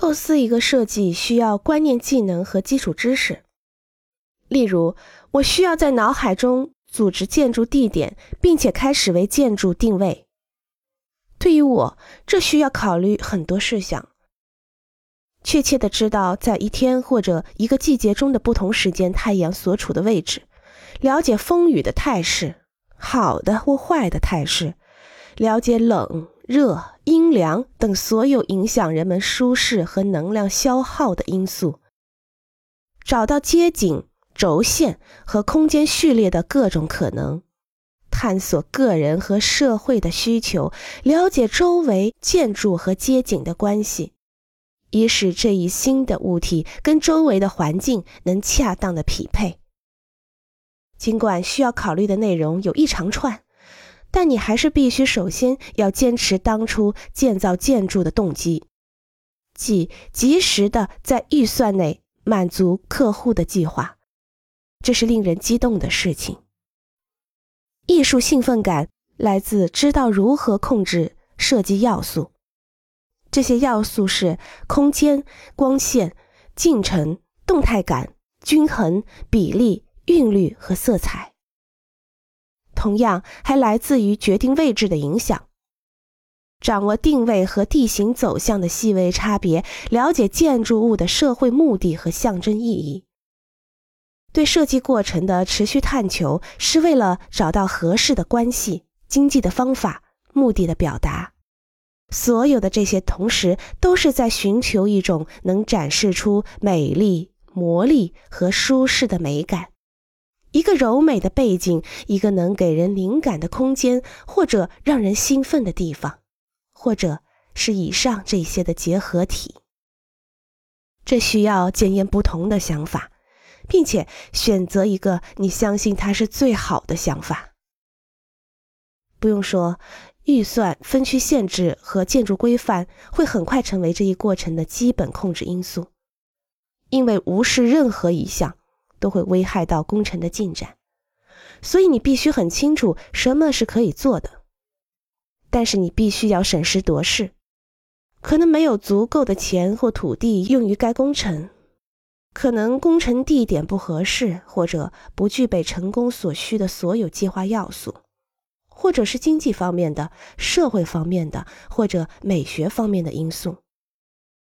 构思一个设计需要观念技能和基础知识。例如，我需要在脑海中组织建筑地点，并且开始为建筑定位。对于我，这需要考虑很多事项。确切的知道在一天或者一个季节中的不同时间太阳所处的位置，了解风雨的态势，好的或坏的态势，了解冷热阴凉等所有影响人们舒适和能量消耗的因素，找到街景、轴线和空间序列的各种可能，探索个人和社会的需求，了解周围建筑和街景的关系。以使这一新的物体跟周围的环境能恰当的匹配。尽管需要考虑的内容有一长串，但你还是必须首先要坚持当初建造建筑的动机，即及时的在预算内满足客户的计划。这是令人激动的事情。艺术兴奋感来自知道如何控制设计要素。这些要素是空间、光线、进程、动态感、均衡、比例、韵律和色彩。同样，还来自于决定位置的影响。掌握定位和地形走向的细微差别，了解建筑物的社会目的和象征意义。对设计过程的持续探求，是为了找到合适的关系、经济的方法、目的的表达。所有的这些，同时都是在寻求一种能展示出美丽、魔力和舒适的美感，一个柔美的背景，一个能给人灵感的空间，或者让人兴奋的地方，或者是以上这些的结合体。这需要检验不同的想法，并且选择一个你相信它是最好的想法。不用说。预算、分区限制和建筑规范会很快成为这一过程的基本控制因素，因为无视任何一项都会危害到工程的进展。所以你必须很清楚什么是可以做的，但是你必须要审时度势。可能没有足够的钱或土地用于该工程，可能工程地点不合适，或者不具备成功所需的所有计划要素。或者是经济方面的、社会方面的，或者美学方面的因素。